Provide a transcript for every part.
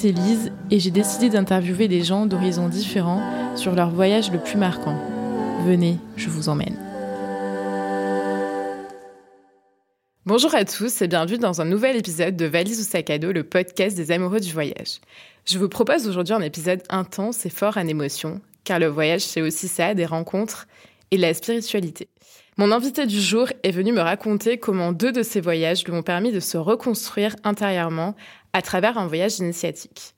Lise et j'ai décidé d'interviewer des gens d'horizons différents sur leur voyage le plus marquant. Venez, je vous emmène. Bonjour à tous et bienvenue dans un nouvel épisode de Valise ou sac à dos, le podcast des amoureux du voyage. Je vous propose aujourd'hui un épisode intense et fort en émotion, car le voyage c'est aussi ça, des rencontres et la spiritualité. Mon invité du jour est venu me raconter comment deux de ses voyages lui ont permis de se reconstruire intérieurement à travers un voyage initiatique.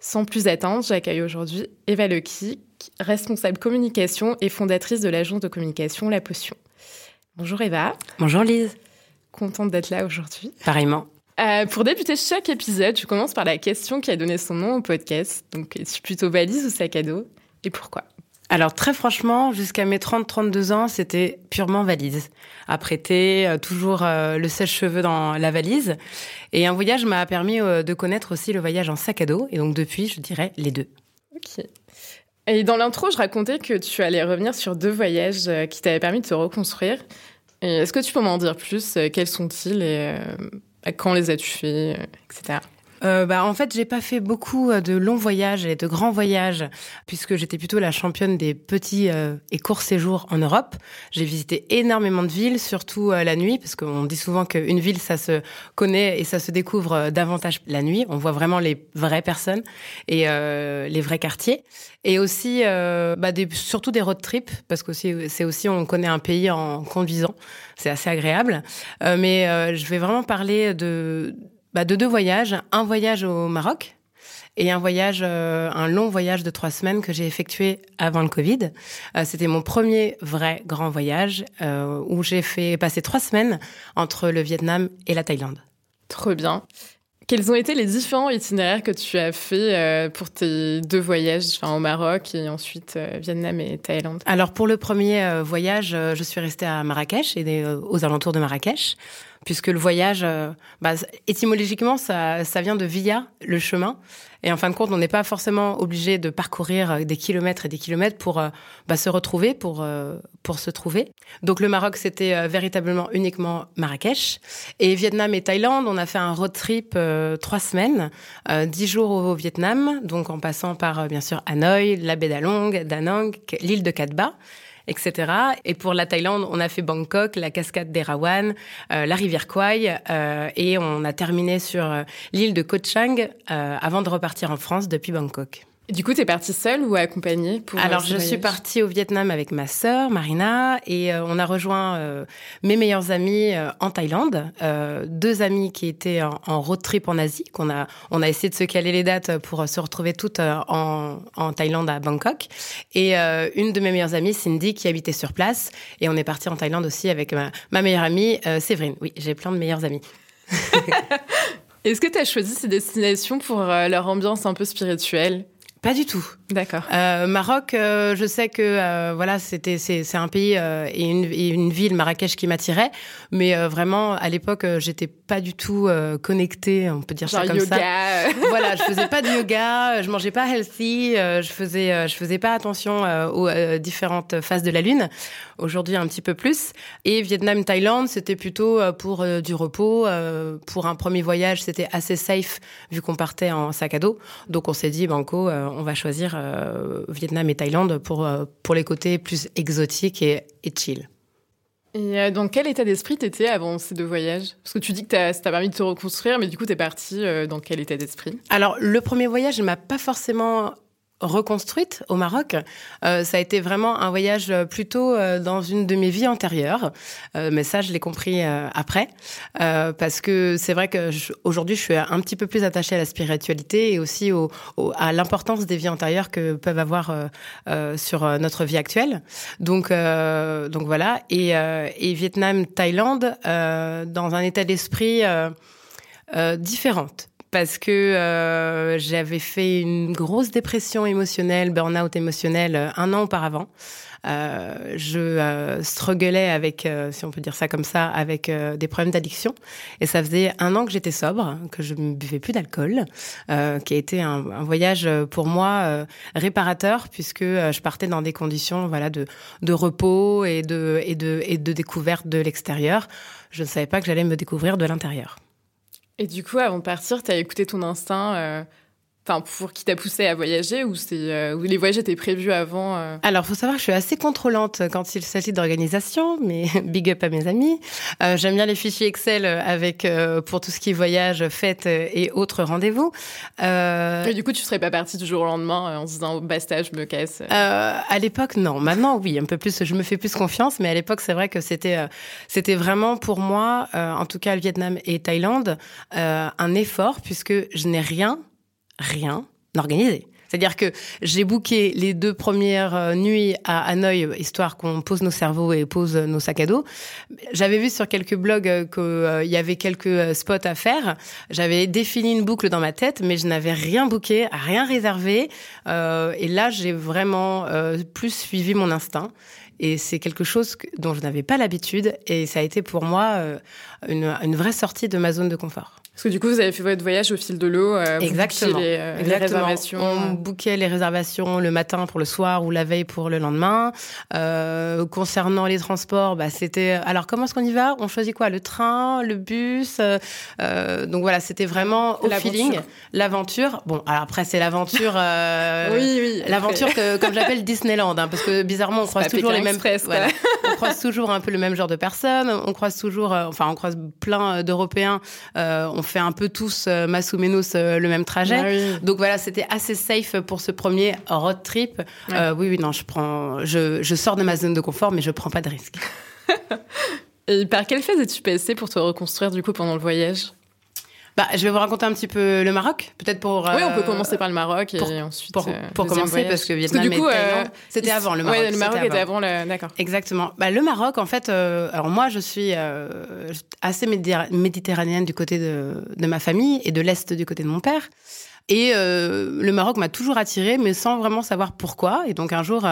Sans plus attendre, j'accueille aujourd'hui Eva Lecky, responsable communication et fondatrice de l'agence de communication La Potion. Bonjour Eva. Bonjour Lise. Contente d'être là aujourd'hui. Pareillement. Euh, pour débuter chaque épisode, je commence par la question qui a donné son nom au podcast. Donc, es-tu plutôt valise ou sac à dos? Et pourquoi? Alors très franchement, jusqu'à mes 30-32 ans, c'était purement valise. À prêter, euh, toujours euh, le sèche-cheveux dans la valise. Et un voyage m'a permis euh, de connaître aussi le voyage en sac à dos. Et donc depuis, je dirais les deux. Ok. Et dans l'intro, je racontais que tu allais revenir sur deux voyages qui t'avaient permis de te reconstruire. Est-ce que tu peux m'en dire plus Quels sont-ils et quand les as-tu faits, etc euh, bah, en fait, j'ai pas fait beaucoup euh, de longs voyages et de grands voyages puisque j'étais plutôt la championne des petits euh, et courts séjours en Europe. J'ai visité énormément de villes, surtout euh, la nuit, parce qu'on dit souvent qu'une ville, ça se connaît et ça se découvre davantage la nuit. On voit vraiment les vraies personnes et les vrais quartiers. Et aussi, bah, des, surtout des road trips, parce que c'est aussi, on connaît un pays en conduisant. C'est assez agréable. mais je vais vraiment parler de bah, de deux voyages. Un voyage au Maroc et un voyage, euh, un long voyage de trois semaines que j'ai effectué avant le Covid. Euh, C'était mon premier vrai grand voyage euh, où j'ai fait passer trois semaines entre le Vietnam et la Thaïlande. Trop bien. Quels ont été les différents itinéraires que tu as fait pour tes deux voyages, enfin au Maroc et ensuite Vietnam et Thaïlande? Alors pour le premier voyage, je suis restée à Marrakech et aux alentours de Marrakech puisque le voyage, euh, bah, étymologiquement, ça, ça vient de via, le chemin. Et en fin de compte, on n'est pas forcément obligé de parcourir euh, des kilomètres et des kilomètres pour euh, bah, se retrouver, pour pour se trouver. Donc le Maroc, c'était véritablement uniquement Marrakech. Et Vietnam et Thaïlande, on a fait un road trip trois semaines, dix jours au Vietnam, donc en passant par bien sûr Hanoï, la baie d'Along, Da Nang, l'île de Cat Ba etc. Et pour la Thaïlande, on a fait Bangkok, la cascade d'Erawan, euh, la rivière Kwai, euh, et on a terminé sur euh, l'île de Koh Chang avant de repartir en France depuis Bangkok. Du coup, tu es partie seule ou accompagnée pour Alors, je suis partie au Vietnam avec ma sœur Marina et on a rejoint mes meilleurs amis en Thaïlande, deux amis qui étaient en, road trip en Asie, qu'on a on a essayé de se caler les dates pour se retrouver toutes en, en Thaïlande à Bangkok et une de mes meilleures amies Cindy qui habitait sur place et on est parti en Thaïlande aussi avec ma, ma meilleure amie Séverine. Oui, j'ai plein de meilleures amies. Est-ce que tu as choisi ces destinations pour leur ambiance un peu spirituelle? Pas du tout. D'accord. Euh, Maroc, euh, je sais que euh, voilà, c'était c'est un pays euh, et une, et, une, ville Marrakech qui m'attirait, mais euh, vraiment à l'époque, j'étais pas du tout connectée, on peut dire Genre ça comme yoga. ça. voilà, je faisais pas de yoga, je mangeais pas healthy, je faisais je faisais pas attention aux différentes phases de la lune. Aujourd'hui, un petit peu plus. Et Vietnam, Thaïlande, c'était plutôt pour du repos. pour un premier voyage, c'était assez safe vu qu'on partait en sac à dos. Donc on s'est dit, banco on va choisir euh, Vietnam et Thaïlande pour, euh, pour les côtés plus exotiques et, et chill. Et euh, dans quel état d'esprit t'étais avant ces deux voyages? Parce que tu dis que ça t'a permis de te reconstruire, mais du coup, t'es parti dans quel état d'esprit? Alors, le premier voyage ne m'a pas forcément reconstruite au Maroc. Euh, ça a été vraiment un voyage plutôt euh, dans une de mes vies antérieures, euh, mais ça je l'ai compris euh, après, euh, parce que c'est vrai que aujourd'hui je suis un petit peu plus attachée à la spiritualité et aussi au, au, à l'importance des vies antérieures que peuvent avoir euh, sur notre vie actuelle. Donc donc voilà et, et Vietnam, Thaïlande dans un état d'esprit différente parce que euh, j'avais fait une grosse dépression émotionnelle, burn-out émotionnel euh, un an auparavant. Euh, je euh, strugglais avec, euh, si on peut dire ça comme ça, avec euh, des problèmes d'addiction. Et ça faisait un an que j'étais sobre, que je ne buvais plus d'alcool, euh, qui a été un, voyage pour moi réparateur puisque je partais dans des conditions, voilà, de, de repos et de et de et de découverte de l'extérieur. Je ne savais pas que j'allais me découvrir de l'intérieur. Et du coup, avant de partir, tu as écouté ton instinct euh, enfin pour qui t'a poussé à voyager ou c'est ou les voyages étaient prévus avant euh Alors, faut savoir que je suis assez contrôlante quand il s'agit d'organisation, mais big up à mes amis. Euh, J'aime bien les fichiers Excel avec euh, pour tout ce qui est voyage, fêtes et autres rendez-vous. Euh, et du coup, tu serais pas partie du jour au lendemain en se disant basta, je me casse. à l'époque, non. Maintenant, oui, un peu plus. Je me fais plus confiance, mais à l'époque, c'est vrai que c'était c'était vraiment pour moi, en tout cas, le Vietnam et Thaïlande, un effort puisque je n'ai rien rien organisé. C'est-à-dire que j'ai booké les deux premières euh, nuits à Hanoï, histoire qu'on pose nos cerveaux et pose nos sacs à dos. J'avais vu sur quelques blogs euh, qu'il euh, y avait quelques spots à faire. J'avais défini une boucle dans ma tête, mais je n'avais rien booké, rien réservé. et là, j'ai vraiment plus suivi mon instinct. Et c'est quelque chose dont je n'avais pas l'habitude. Et ça a été pour moi une, une vraie sortie de ma zone de confort. Parce que du coup, vous avez fait votre voyage au fil de l'eau. Euh, Exactement. Les, euh, les, réservations. On bouquait les réservations le matin pour le soir ou la veille pour le lendemain. Euh, concernant les transports, bah, c'était. Alors, comment est-ce qu'on y va? On choisit quoi? Le train, le bus euh, euh Donc voilà, c'était vraiment au feeling, l'aventure. Bon, alors après, c'est l'aventure. oui, oui. L'aventure que, comme j'appelle Disneyland, hein, parce que bizarrement, on croise toujours les mêmes. Voilà, on croise toujours un peu le même genre de personnes. On croise toujours, enfin, on croise plein d'Européens. on fait un peu tous euh, masse ou menos euh, le même trajet. Ah Donc voilà, c'était assez safe pour ce premier road trip. Euh, oui, oui, non, je prends, je, je sors de ma zone de confort, mais je prends pas de risque. Et par quelle phase es-tu passé pour te reconstruire du coup pendant le voyage? Bah, je vais vous raconter un petit peu le Maroc, peut-être pour. oui, on peut commencer par le Maroc et ensuite. Pour, pour commencer, parce que Vietnam parce que du coup, c'était avant le Maroc. Ouais, le Maroc était avant, le... d'accord. Exactement. Bah, le Maroc, en fait, alors moi, je suis assez méditerranéenne du côté de, de ma famille et de l'est du côté de mon père. Et euh, le Maroc m'a toujours attirée, mais sans vraiment savoir pourquoi. Et donc un jour,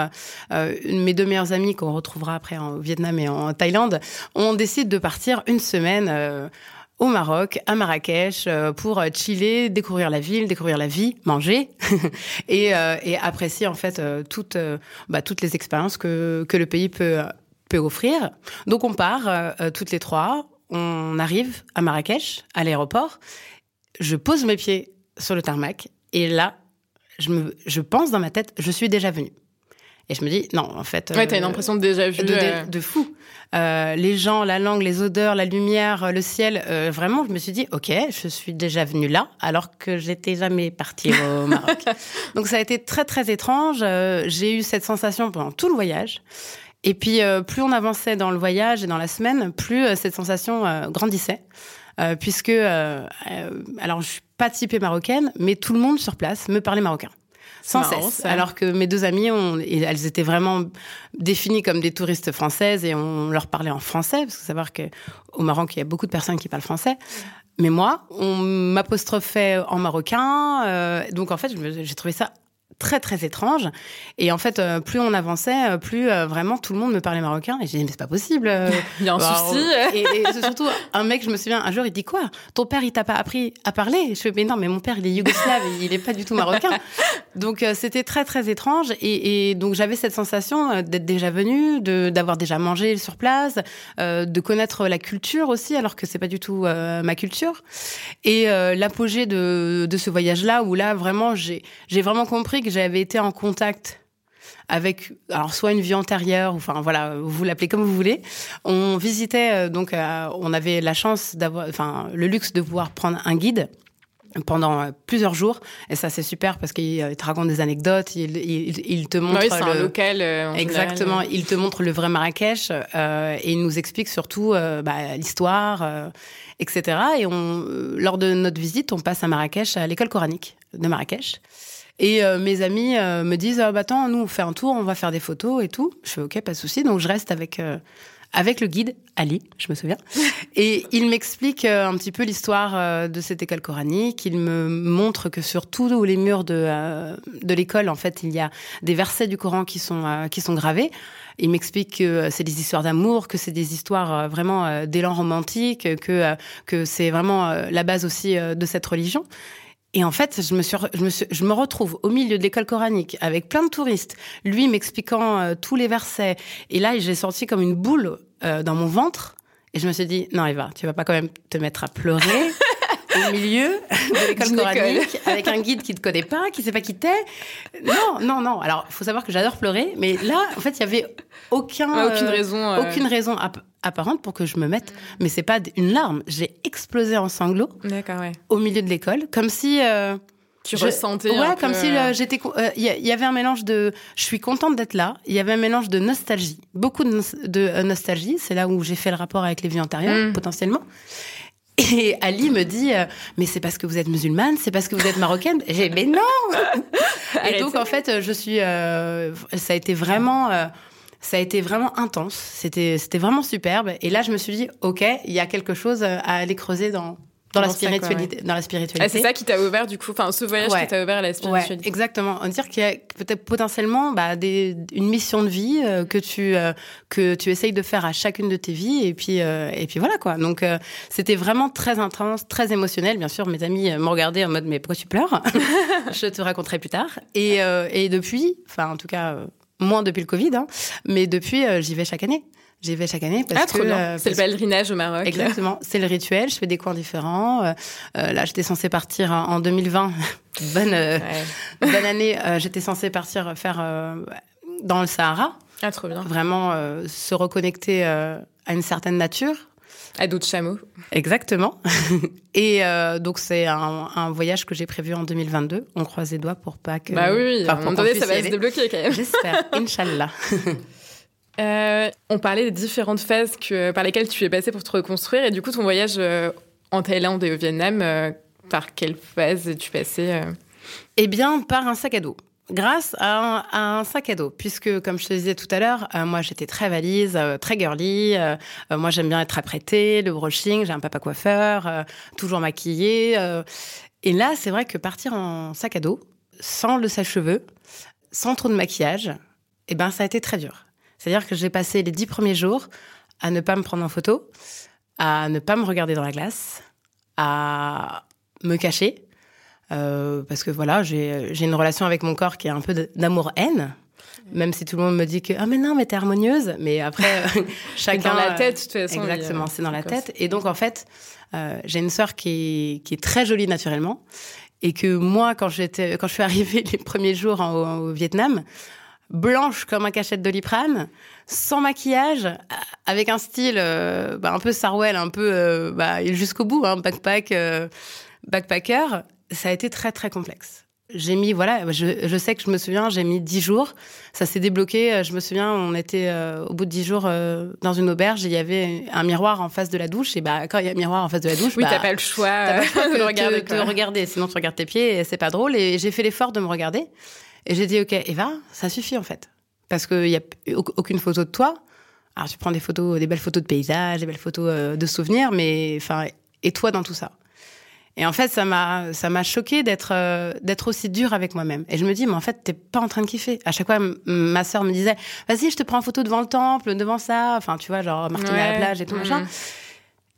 euh, mes deux meilleures amies qu'on retrouvera après en Vietnam et en Thaïlande, on décide de partir une semaine euh, au Maroc, à Marrakech, euh, pour chiller, découvrir la ville, découvrir la vie, manger et, euh, et, apprécier en fait euh, toutes, bah, toutes les expériences que, que le pays peut, peut offrir. Donc on part toutes les trois, on arrive à Marrakech, à l'aéroport, je pose mes pieds sur le tarmac et là, je, me, je pense dans ma tête, je suis déjà venue. Et je me dis, non, en fait. Ouais, t'as une impression de déjà vu. De, de fou. Euh, les gens, la langue, les odeurs, la lumière, le ciel. Euh, vraiment, je me suis dit, ok, je suis déjà venue là, alors que j'étais jamais partie au Maroc. Donc ça a été très très étrange. Euh, j'ai eu cette sensation pendant tout le voyage. Et puis plus on avançait dans le voyage et dans la semaine, plus cette sensation grandissait. puisque, alors je suis pas typée marocaine, mais tout le monde sur place me parlait marocain sans cesse. Alors que mes deux amies, on, elles étaient vraiment définies comme des touristes françaises et on leur parlait en français, parce que savoir qu'au Maroc, il y a beaucoup de personnes qui parlent français. Mais moi, on m'apostrophait en marocain. Euh, donc en fait, j'ai trouvé ça très très étrange. Et en fait, euh, plus on avançait, euh, plus euh, vraiment tout le monde me parlait marocain. Et j'ai dit mais c'est pas possible. il y a un souci. Et, et surtout un mec, je me souviens, un jour il dit quoi? Ton père il t'a pas appris à parler? Je fais mais non, mais mon père il est yougoslave, il est pas du tout marocain. Donc c'était très très étrange. Et, et donc j'avais cette sensation d'être déjà venue, de d'avoir déjà mangé sur place, de connaître la culture aussi, alors que c'est pas du tout ma culture. Et l'apogée de de ce voyage là, où là vraiment j'ai j'ai vraiment compris que j'avais été en contact avec alors soit une vie antérieure enfin voilà vous l'appelez comme vous voulez. On visitait euh, donc euh, on avait la chance d'avoir enfin le luxe de pouvoir prendre un guide pendant euh, plusieurs jours. Et ça c'est super parce qu'il te raconte des anecdotes il, il, te montre oui, le local exactement il te montre le vrai Marrakech et il nous explique surtout bah, l'histoire etc et on lors de notre visite on passe à Marrakech à l'école coranique de Marrakech et euh, mes amis euh, me disent ah, bah attends, nous on fait un tour, on va faire des photos et tout. Je fais ok, pas de souci. Donc je reste avec euh, avec le guide Ali, je me souviens. Et il m'explique un petit peu l'histoire de cette école coranique. Il me montre que sur tous les murs de de l'école, en fait, il y a des versets du Coran qui sont qui sont gravés. Il m'explique que c'est des histoires d'amour, que c'est des histoires vraiment d'élan romantique, que que c'est vraiment la base aussi de cette religion. Et en fait, je me, suis, je, me je me retrouve au milieu de l'école coranique avec plein de touristes, lui m'expliquant euh, tous les versets. Et là, j'ai senti comme une boule euh, dans mon ventre. Et je me suis dit, non, Eva, tu vas pas quand même te mettre à pleurer. au milieu de l'école coranique avec un guide qui te connaît pas, qui sait pas qui t'es. Non, non, non. Alors, il faut savoir que j'adore pleurer, mais là, en fait, il y avait aucun, aucune raison, aucune raison apparente pour que je me mette. Mais c'est pas une larme. J'ai explosé en sanglots. Ouais. Au milieu de l'école, comme si tu ressentais ouais comme si euh, j'étais il euh, y, avait un mélange de je suis contente d'être là il y avait un mélange de nostalgie beaucoup de, de euh, nostalgie c'est là où j'ai fait le rapport avec les vies antérieures mm. potentiellement et Ali me dit mais c'est parce que vous êtes musulmane c'est parce que vous êtes marocaine. J'ai mais non et donc en fait je suis ça a été vraiment ça a été vraiment intense. C'était c'était vraiment superbe. Et là je me suis dit ok il y a quelque chose à aller creuser dans dans la, spiritualité, dans la spiritualité. Ah, c'est ça qui t'a ouvert du coup, enfin ce voyage qui t'a ouvert à la spiritualité. exactement. On dire qu'il y a peut-être potentiellement bah, des, une mission de vie euh, que tu euh, que tu essayes de faire à chacune de tes vies et puis euh, et puis voilà quoi. Donc c'était vraiment très intense, très émotionnel. Bien sûr, mes amis m'ont regardé en mode mais pourquoi tu pleures? Je te raconterai plus tard. Et et depuis, enfin en tout cas moins depuis le Covid, hein, mais depuis j'y vais chaque année. J'y vais chaque année parce ah, que euh, c'est le pèlerinage au Maroc. Exactement, c'est le rituel. Je fais des coins différents. Euh, euh là, j'étais censée partir en 2020. bonne bonne année. j'étais censée partir faire dans le Sahara. Ah, trop bien. Vraiment se reconnecter à une certaine nature. À d'autres chameaux. Exactement. Et donc c'est un, un, voyage que j'ai prévu en 2022. On croise les doigts pour pas que. Bah oui, à un moment donné, ça va se débloquer quand même. J'espère, Inch'Allah. Euh, on parlait des différentes phases par lesquelles tu es passé pour te reconstruire. Et du coup, ton voyage euh, en Thaïlande et au Vietnam, euh, par quelle phase es-tu passé Eh bien, par un sac à dos. Grâce à un, sac à dos, puisque comme je te disais tout à l'heure, moi j'étais très valise, très girly. moi j'aime bien être apprêtée, le brushing, j'ai un papa coiffeur, toujours maquillée. et là, c'est vrai que partir en sac à dos, sans le sèche-cheveux, sans trop de maquillage, eh ben ça a été très dur. C'est-à-dire que j'ai passé les dix premiers jours à ne pas me prendre en photo, à ne pas me regarder dans la glace, à me cacher. Euh, parce que voilà, j'ai une relation avec mon corps qui est un peu d'amour-haine. Même si tout le monde me dit que ah mais non mais t'es harmonieuse, mais après chacun dans la tête de toute façon. Exactement, c'est dans la tête. Et donc en fait, euh, j'ai une sœur qui est, qui est très jolie naturellement et que moi quand j'étais quand je suis arrivée les premiers jours au Vietnam, blanche comme un cachette doliprane, sans maquillage, avec un style euh, bah, un peu Sarwell, un peu euh, bah, jusqu'au bout, hein, backpack, euh, backpacker. Ça a été très très complexe. J'ai mis, voilà, je, je, sais que je me souviens, j'ai mis dix jours. Ça s'est débloqué. Je me souviens, on était au bout de dix jours dans une auberge et il y avait un miroir en face de la douche. Et bah, quand il y a un miroir en face de la douche, oui, bah, t'as pas le choix de regarder, regarder. Sinon, tu regardes tes pieds et c'est pas drôle. Et j'ai fait l'effort de me regarder. Et j'ai dit, OK, Eva, ça suffit en fait. Parce qu'il n'y a aucune photo de toi. Alors tu prends des photos, des belles photos de paysages, des belles photos euh, de souvenirs, mais enfin, et toi dans tout ça Et en fait, ça m'a, ça m'a choqué d'être, euh, d'être aussi dur avec moi-même. Et je me dis, mais en fait, t'es pas en train de kiffer. À chaque fois, ma sœur me disait, vas-y, je te prends en photo devant le temple, devant ça. Enfin, tu vois, genre martiner à la plage et tout machin.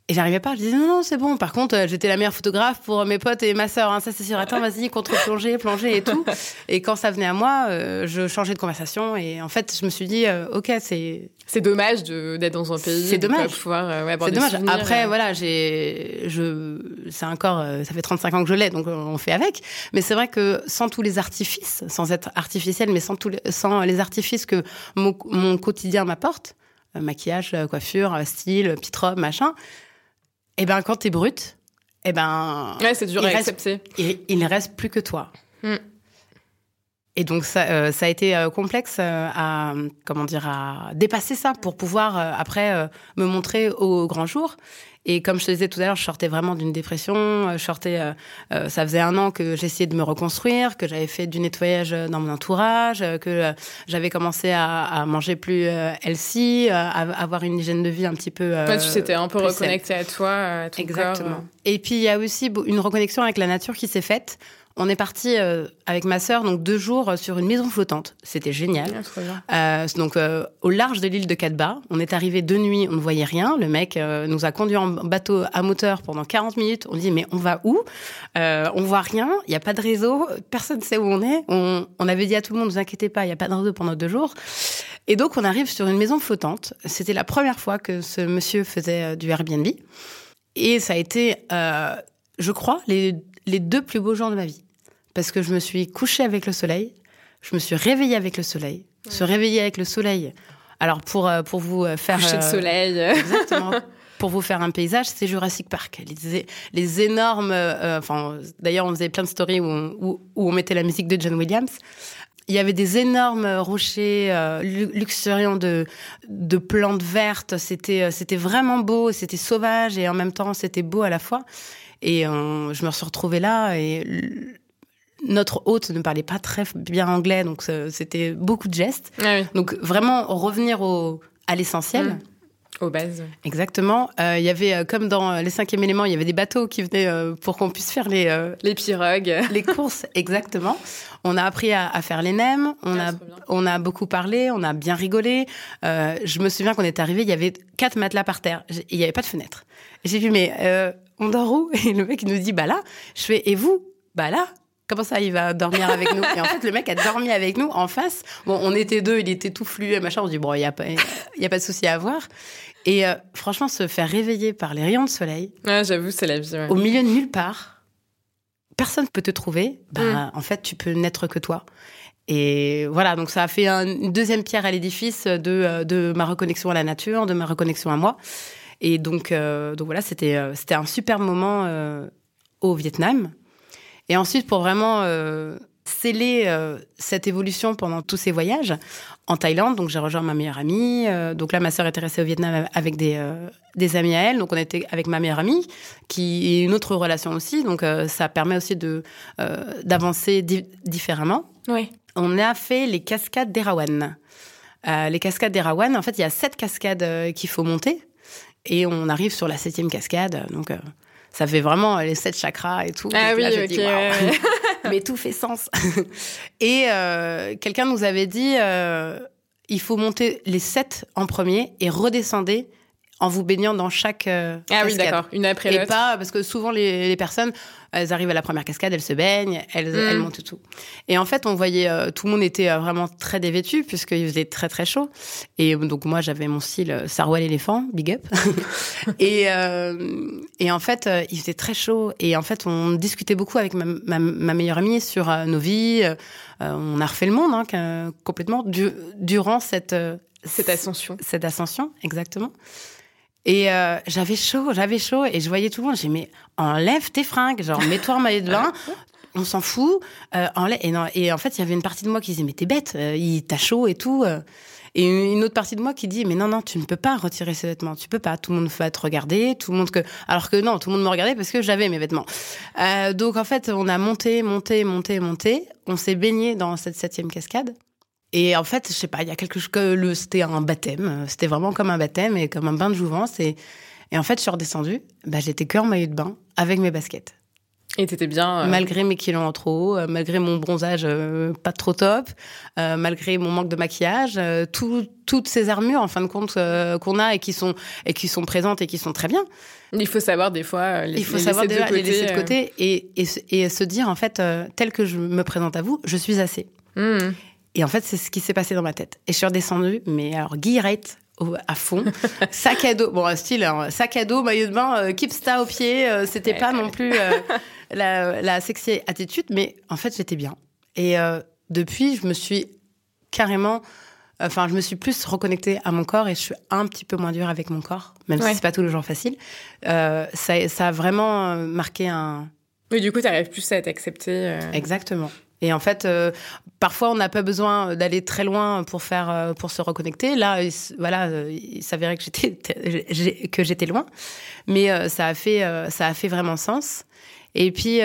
Et j'arrivais pas, je disais non, non, c'est bon. Par contre, euh, j'étais la meilleure photographe pour mes potes et ma sœur, hein, ça c'est sûr. Attends, vas-y, contre-plongée, plongée et tout. Et quand ça venait à moi, euh, je changeais de conversation. Et en fait, je me suis dit, euh, ok, c'est. C'est dommage d'être dans un pays. C'est dommage. pouvoir ouais, c'est dommage. Après, voilà, j'ai, je, c'est encore, ça fait 35 ans que je l'ai, donc on fait avec. Mais c'est vrai que sans tous les artifices, sans être artificiel, mais sans tous les, sans les artifices que mon, mon quotidien m'apporte, maquillage, coiffure, style, petite robe, machin eh ben, quand t'es brute, eh ben. Ouais, c'est dur à accepter. il, ne reste plus que toi. Hmm. Et donc ça, euh, ça a été euh, complexe euh, à comment dire à dépasser ça pour pouvoir après me montrer au grand jour. Et comme je te disais tout à l'heure, je sortais vraiment d'une dépression. Je sortais, ça faisait un an que j'essayais de me reconstruire, que j'avais fait du nettoyage dans mon entourage, que j'avais commencé à, à, manger plus healthy, à avoir une hygiène de vie un petit peu. Ouais, tu t'étais un peu reconnecté à toi, à ton Exactement. Et puis il y a aussi une reconnexion avec la nature qui s'est faite on est parti euh, avec ma sœur donc deux jours euh, sur une maison flottante. C'était génial. Ah, euh, donc au large de l'île de Cadba, on est arrivé de nuit, on ne voyait rien. Le mec nous a conduit en bateau à moteur pendant 40 minutes. On dit mais on va où? On voit rien, il n'y a pas de réseau, personne ne sait où on est. On, avait dit à tout le monde ne vous inquiétez pas, il n'y a pas de réseau pendant deux jours. Et donc on arrive sur une maison flottante. C'était la première fois que ce monsieur faisait du Airbnb. Et ça a été je crois, les, les deux plus beaux jours de ma vie. Parce que je me suis couchée avec le soleil, je me suis réveillée avec le soleil. Se réveiller avec le soleil. Alors, pour, euh, pour vous euh, faire. Coucher de euh, soleil. Exactement. pour vous faire un paysage, c'est Jurassic Park. Les, les énormes. enfin, d'ailleurs, on faisait plein de stories où on, où, où on mettait la musique de John Williams il y avait des énormes rochers euh, luxuriants de, de plantes vertes. C'était, c'était vraiment beau, c'était sauvage et en même temps c'était beau à la fois. Et je me suis retrouvée là et notre hôte ne parlait pas très bien anglais, donc c'était beaucoup de gestes. Ah donc vraiment revenir au, à l'essentiel. Mmh. Aux bases. Exactement. Euh, il y avait, euh, comme dans les cinquièmes éléments, il y avait des bateaux qui venaient euh, pour qu'on puisse faire les... les pirogues. Les courses, exactement. On a appris à, à faire les nems, on, ah, a, on a beaucoup parlé, on a bien rigolé. je me souviens qu'on est arrivé, il y avait quatre matelas par terre, il n'y avait pas de fenêtre. J'ai vu, mais on dort où? Et le mec il nous dit, bah là. Je fais, et vous? Bah là. Comment ça, il va dormir avec nous Et en fait, le mec a dormi avec nous en face. Bon, on était deux, il était tout fluet, machin. On dit, bon, il n'y a, pas, y a pas de souci à avoir. Et euh, franchement, se faire réveiller par les rayons de soleil. Ah, j'avoue, c'est la vie. Au milieu de nulle part, personne ne peut te trouver. Bah, mm. En fait, tu peux n'être que toi. Et voilà, donc ça a fait une deuxième pierre à l'édifice de, euh, de ma reconnexion à la nature, de ma reconnexion à moi. Et donc, euh, donc voilà, c'était c'était un super moment au Vietnam. Et ensuite, pour vraiment sceller euh, cette évolution pendant tous ces voyages en Thaïlande. Donc j'ai rejoint ma meilleure amie. Euh, donc là, ma sœur était restée au Vietnam avec des, euh, des amis à elle. Donc on était avec ma meilleure amie, qui est une autre relation aussi. Donc ça permet aussi de d'avancer différemment. Oui. On a fait les cascades d'Erawan. les cascades d'Erawan, en fait, il y a sept cascades qu'il faut monter. Et on arrive sur la septième cascade. Donc ça fait vraiment les sept chakras et tout. Ah oui, mais tout fait sens. et euh, quelqu'un nous avait dit, euh, il faut monter les sept en premier et redescendre en vous baignant dans chaque euh, ah oui d'accord. Une après l'autre. et pas parce que souvent les, les, personnes elles arrivent à la première cascade elles se baignent elles, mm. elles montent tout. Et en fait on voyait euh, tout le monde était euh, vraiment très dévêtu puisqu'il faisait très très chaud. Et donc moi j'avais mon style euh, Sarwell éléphant big up. Et et en fait il faisait très chaud. Et en fait on discutait beaucoup avec ma, ma, ma meilleure amie sur nos vies. On a refait le monde hein, complètement du, durant cette cette ascension. cette ascension exactement et euh, j'avais chaud, j'avais chaud, et je voyais tout le monde. J'ai mais enlève tes fringues, genre mets-toi en maillot de bain, on s'en fout. Euh, enlève. Et, non, et en fait, il y avait une partie de moi qui disait, mais t'es bête, euh, il t'a chaud et tout. Euh. Et une autre partie de moi qui dit, mais non, non, tu ne peux pas retirer ces vêtements, tu peux pas. Tout le monde va te regarder, tout le monde que. Alors que non, tout le monde me regardait parce que j'avais mes vêtements. Euh, donc en fait, on a monté, monté, monté, monté. On s'est baigné dans cette septième cascade. Et en fait, je sais pas, il y a quelque chose que le, c'était un baptême. C'était vraiment comme un baptême et comme un bain de jouvence. Et, et en fait, je suis redescendue. Bah, j'étais que en maillot de bain avec mes baskets. Et t'étais bien. Euh, malgré mes kilos en trop, euh, malgré mon bronzage euh, pas trop top, malgré mon manque de maquillage, tout, toutes ces armures en fin de compte qu'on a et qui sont et qui sont présentes et qui sont très bien. Il faut savoir des fois les, il faut savoir laisser, de côté, les laisser de côté et, et, et, se dire en fait tel que je me présente à vous, je suis assez. Mmh. Et en fait, c'est ce qui s'est passé dans ma tête. Et je suis redescendue, mais alors guillerette à fond, sac à dos, bon style, hein, sac à dos, maillot de bain, euh, kipsta au pied, euh, c'était pas non plus euh, la, la sexy attitude, mais en fait j'étais bien. Et euh, depuis, je me suis carrément, enfin je me suis plus reconnectée à mon corps et je suis un petit peu moins dure avec mon corps, même si c'est pas tous les jours facile. ça, ça a vraiment marqué un. Oui, du coup, tu arrives plus à t'accepter. Exactement. Et en fait, euh, parfois, on n'a pas besoin d'aller très loin pour faire, euh, pour se reconnecter. Là, il, voilà, euh, il s'avérait que j'étais, que j'étais loin, mais ça a fait, ça a fait vraiment sens. Et puis,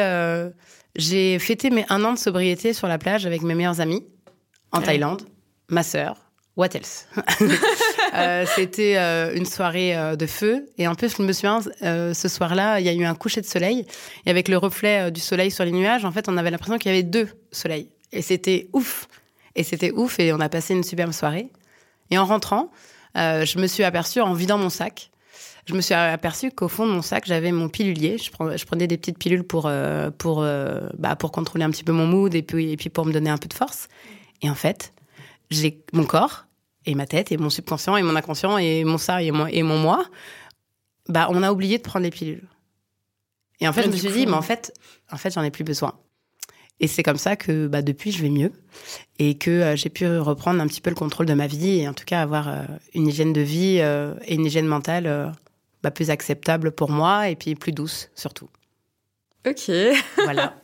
j'ai fêté mes un an de sobriété sur la plage avec mes meilleurs amis en Thaïlande, ma sœur, What else? euh, C'était euh, une soirée euh, de feu. Et en plus, je me souviens, ce soir-là, il y a eu un coucher de soleil. Et avec le reflet du soleil sur les nuages, en fait, on avait l'impression qu'il y avait deux soleils. Et c'était ouf. Et c'était ouf. Et on a passé une superbe soirée. Et en rentrant, je me suis aperçue, en vidant mon sac, je me suis aperçue qu'au fond de mon sac, j'avais mon pilulier. Je, prenais des petites pilules pour, pour, bah, pour contrôler un petit peu mon mood et puis, et puis pour me donner un peu de force. Et en fait, j'ai mon corps et ma tête et mon subconscient et mon inconscient et mon ça et mon, et mon moi, bah, on a oublié de prendre les pilules. Et en fait, Et je me suis coup, dit, mais en fait, en fait, j'en ai plus besoin. Et c'est comme ça que bah, depuis, je vais mieux et que euh, j'ai pu reprendre un petit peu le contrôle de ma vie et en tout cas avoir euh, une hygiène de vie euh, et une hygiène mentale bah, plus acceptable pour moi et puis plus douce surtout. Ok. Et Voilà.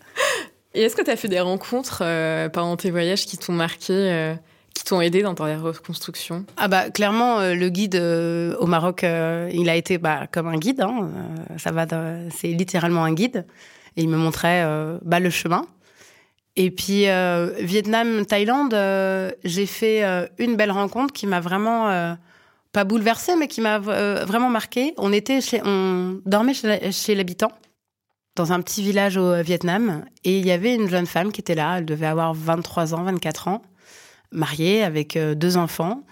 est-ce que tu as fait des rencontres pendant tes voyages qui t'ont marqué, qui t'ont aidé dans ta reconstruction ah bah clairement, euh, le guide euh, au Maroc, euh, il a été bah, comme un guide. Hein, ça va, c'est littéralement un guide. Et il me montrait bah, le chemin. Et puis Vietnam, Thaïlande, j'ai fait une belle rencontre qui m'a vraiment pas bouleversée, mais qui m'a vraiment marquée. On était on dormait chez l'habitant dans un petit village au Vietnam, et il y avait une jeune femme qui était là. Elle devait avoir 23 ans, 24 ans, mariée avec euh, deux enfants.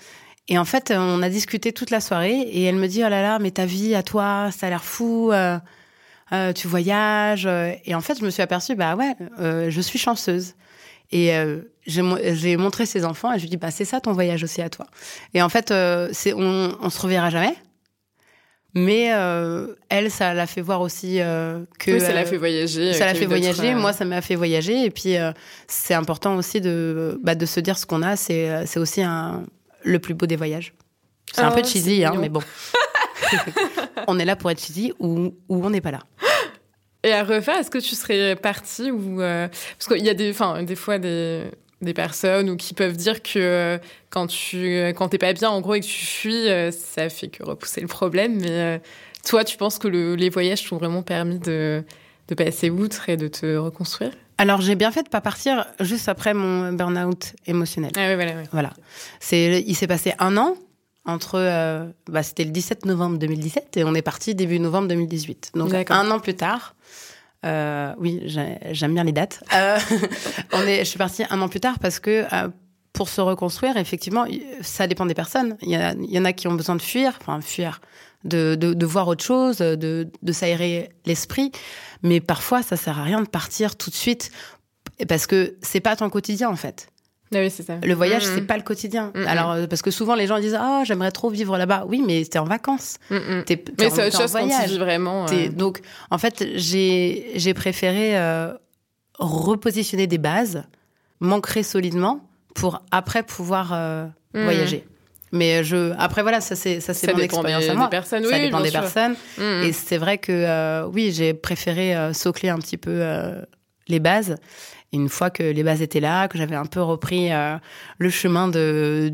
Et en fait, on a discuté toute la soirée, et elle me dit oh là là, mais ta vie à toi, ça a l'air fou. euh, euh, tu voyages. euh. Et en fait, je me suis aperçue, bah ouais, euh, je suis chanceuse. Et euh, j'ai mo- j'ai montré ses enfants et je lui dis, bah c'est ça ton voyage aussi à toi. Et en fait, euh, on, on se reverra jamais. Mais euh, elle, ça l'a fait voir aussi euh, que Oui, ça l'a euh, fait voyager. ça l'a fait voyager. Moi, ça m'a fait voyager. Et puis, euh, c'est important aussi de, bah, de se dire ce qu'on a. C'est, c'est aussi un, le plus beau des voyages. C'est un Oh, peu cheesy, hein, mais bon. on est là pour être cheesy ou, ou on n'est pas là. Et à refaire, est-ce que tu serais partie ou parce qu'il y a des, des fois des des personnes ou qui peuvent dire que euh, quand tu quand t'es pas bien en gros et que tu fuis, euh, ça fait que repousser le problème. Mais euh, toi, tu penses que le- les voyages t'ont vraiment permis de de passer outre et de te reconstruire? Alors, j'ai bien fait de pas partir juste après mon burn-out émotionnel. Ah oui, voilà. Voilà. C'est, il s'est passé un an entre, euh, bah, c'était le 17 novembre 2017 et on est parti début novembre 2018. Donc, un an plus tard. Euh, oui, j'ai- j'aime bien les dates. Euh, on est, je suis partie un an plus tard parce que euh, pour se reconstruire, effectivement, ça dépend des personnes. Il y, a- il y en a qui ont besoin de fuir, enfin fuir, de, de, de voir autre chose, de, de s'aérer l'esprit. Mais parfois, ça sert à rien de partir tout de suite parce que c'est pas ton quotidien en fait. Ah oui, c'est ça. Le voyage, Mhm. c'est pas le quotidien. Alors, euh, parce que souvent, les gens disent Ah, j'aimerais trop vivre là-bas. Oui, mais t'es en vacances. T'es, t'es Mais en, c'est autre t'es en chose quand tu voyage. vis vraiment. euh, Donc, en fait, j'ai, j'ai préféré euh, repositionner des bases, m'ancrer solidement pour après pouvoir euh, Mhm. voyager. Mais je, après, voilà, ça c'est, ça, c'est ça mon dépend des, à des personnes. ça oui, dépend bien des sûr. personnes. Et c'est vrai que euh, oui, j'ai préféré euh, socler un petit peu euh, les bases. Et une fois que les bases étaient là, que j'avais un peu repris euh, le chemin de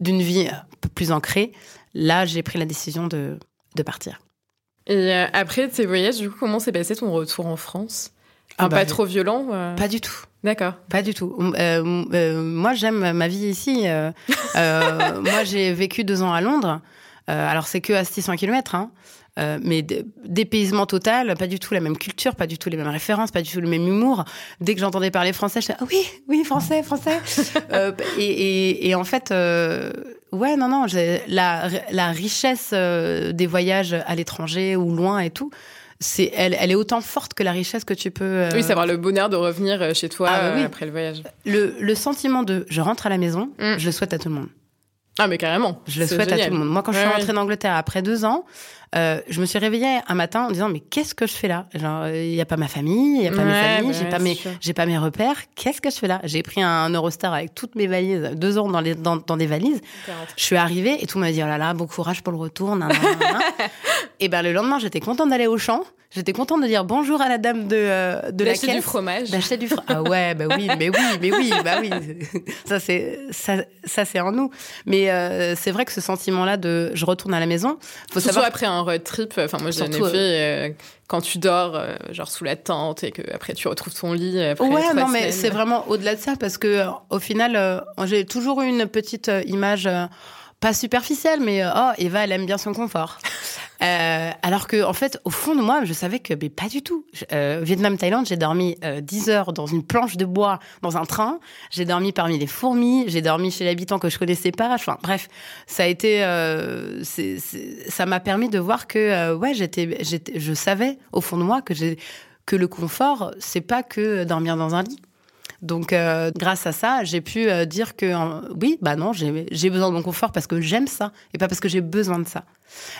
d'une vie un peu plus ancrée, là, j'ai pris la décision de de partir. Et euh, après tes voyages, du coup, comment s'est passé ton retour en France? Ah Pas bah, trop violent euh, Pas du tout. D'accord. Pas du tout. Euh, euh, moi, j'aime ma vie ici. Moi, j'ai vécu deux ans à Londres. Alors, c'est que à 600 km, hein. Euh, mais dépaysement total, pas du tout la même culture, pas du tout les mêmes références, pas du tout le même humour. Dès que j'entendais parler français, j'étais ah oui, oui français, français. Euh, et, et, et en fait, euh, ouais, non, non, la, la richesse des voyages à l'étranger ou loin et tout, c'est elle, elle est autant forte que la richesse que tu peux. euh, Oui, savoir le bonheur de revenir chez toi Ah, bah oui. après le voyage. le, le sentiment de je rentre à la maison, Mm. je le souhaite à tout le monde. Ah, mais carrément. Je le souhaite à tout le monde. Moi, quand je Ouais, suis ouais. rentrée d'Angleterre après deux ans, euh, je me suis réveillée un matin en disant mais qu'est-ce que je fais là? Genre il y a pas ma famille, il y a pas mes amis, bah j'ai ouais, pas mes j'ai pas mes repères. Qu'est-ce que je fais là? J'ai pris un Eurostar avec toutes mes valises, deux ans dans les dans, dans des valises. Je suis arrivée et tout m'a dit oh là là bon courage pour le retour. nan, nan, nan, nan. et ben le lendemain j'étais contente d'aller au champ. J'étais contente de dire bonjour à la dame de euh, de la D'acheter du caisse. fromage. D'acheter du fromage. Ah ouais, bah oui, mais oui, mais oui, bah oui. Ça c'est ça, ça c'est en nous. Mais euh, c'est vrai que ce sentiment-là de je retourne à la maison, faut savoir. après un road trip. Enfin, moi, j'en ai fait euh, quand tu dors, euh, genre sous la tente, et que après tu retrouves ton lit. Après Ouais, trois non, mais c'est vraiment au-delà de ça parce que euh, au final, euh, j'ai toujours eu une petite euh, image. euh, pas superficielle, mais euh, oh, Eva, elle aime bien son confort. Euh, alors que, en fait, au fond de moi, je savais que, mais pas du tout. Euh, Vietnam, Thaïlande, j'ai dormi euh, 10 heures dans une planche de bois dans un train. J'ai dormi parmi les fourmis. J'ai dormi chez l'habitant que je connaissais pas. Enfin, bref, ça a été, euh, ça m'a permis de voir que, euh, ouais, j'étais, je savais au fond de moi que le confort, c'est pas que dormir dans un lit Donc, grâce à ça, j'ai pu dire que oui, bah non, j'ai besoin de mon confort parce que j'aime ça et pas parce que j'ai besoin de ça.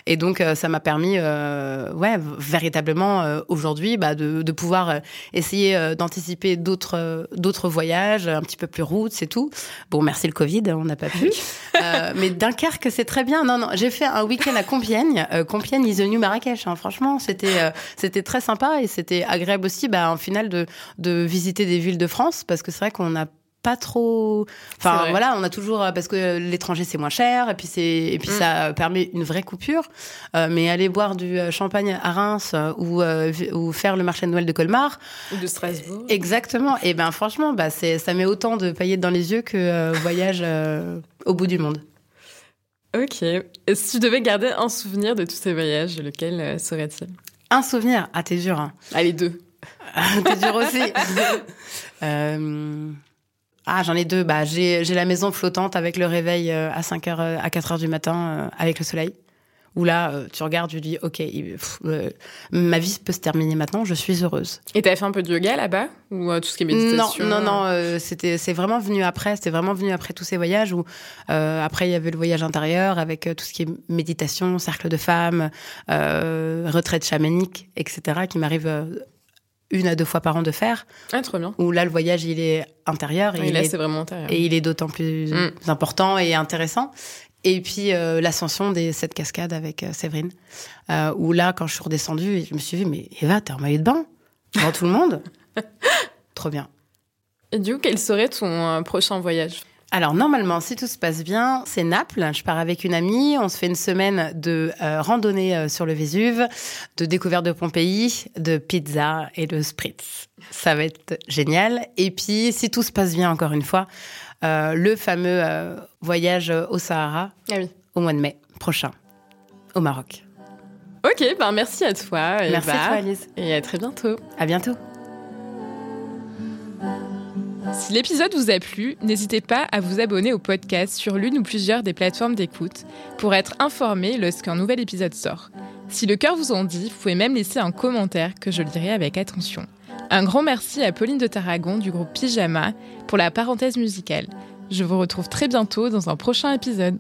Et donc, euh, ça m'a permis, euh, ouais, véritablement euh, aujourd'hui, bah, de, de, pouvoir essayer d'anticiper d'autres d'autres voyages, un petit peu plus routes, c'est tout. Bon, merci le Covid, on n'a pas pu. mais Dunkerque, c'est très bien. Non, non, j'ai fait un week-end à Compiègne. Compiègne is the new Marrakech. Hein. Franchement, c'était c'était très sympa et c'était agréable aussi, bah, en final, de de visiter des villes de France parce que c'est vrai qu'on a pas trop enfin voilà on a toujours parce que l'étranger c'est moins cher et puis c'est et puis mm. ça permet une vraie coupure. Euh, mais aller boire du euh, champagne à Reims euh, ou faire le marché de Noël de Colmar ou de Strasbourg. exactement. Et ben franchement bah c'est ça met autant de paillettes dans les yeux que voyage au bout du monde. Ok. Si tu devais garder un souvenir de tous ces voyages lequel serait-il? Un souvenir? Ah t'es dur hein. allez deux. T'es dur aussi. Euh... Ah, j'en ai deux. Bah, j'ai la maison flottante avec le réveil euh, à 5 heures, euh, à 4 heures du matin euh, avec le soleil. Où là, tu regardes, tu dis, ok, ma vie peut se terminer maintenant, je suis heureuse. Et t'as fait un peu de yoga là-bas? Ou tout ce qui est méditation Non, non, non. c'était, c'est vraiment venu après. C'était vraiment venu après tous ces voyages où après il y avait le voyage intérieur avec tout ce qui est méditation, cercle de femmes, retraite chamanique, etc. qui m'arrive une à deux fois par an de faire. Ah, trop bien. Où là, le voyage, il est intérieur. Et, là, c'est vraiment intérieur. Et il est d'autant plus mm. important et intéressant. Et puis, euh, l'ascension des sept cascades avec euh, Séverine. Euh, où là, quand je suis redescendue, je me suis dit, mais Eva, t'es en maillot de bain devant tout le monde? trop bien. Et du coup, quel serait ton prochain voyage? Alors normalement, si tout se passe bien, c'est Naples. Je pars avec une amie. On se fait une semaine de euh, randonnée euh, sur le Vésuve, de découverte de Pompéi, de pizza et de spritz. Ça va être génial. Et puis, si tout se passe bien, encore une fois, euh, le fameux voyage au Sahara ah au mois de mai prochain, au Maroc. Ok, ben merci à toi. Merci à toi, Alice. Et à très bientôt. À bientôt. Si l'épisode vous a plu, n'hésitez pas à vous abonner au podcast sur l'une ou plusieurs des plateformes d'écoute pour être informé lorsqu'un nouvel épisode sort. Si le cœur vous en dit, vous pouvez même laisser un commentaire que je lirai avec attention. Un grand merci à Pauline de Tarragon du groupe Pyjama pour la parenthèse musicale. Je vous retrouve très bientôt dans un prochain épisode.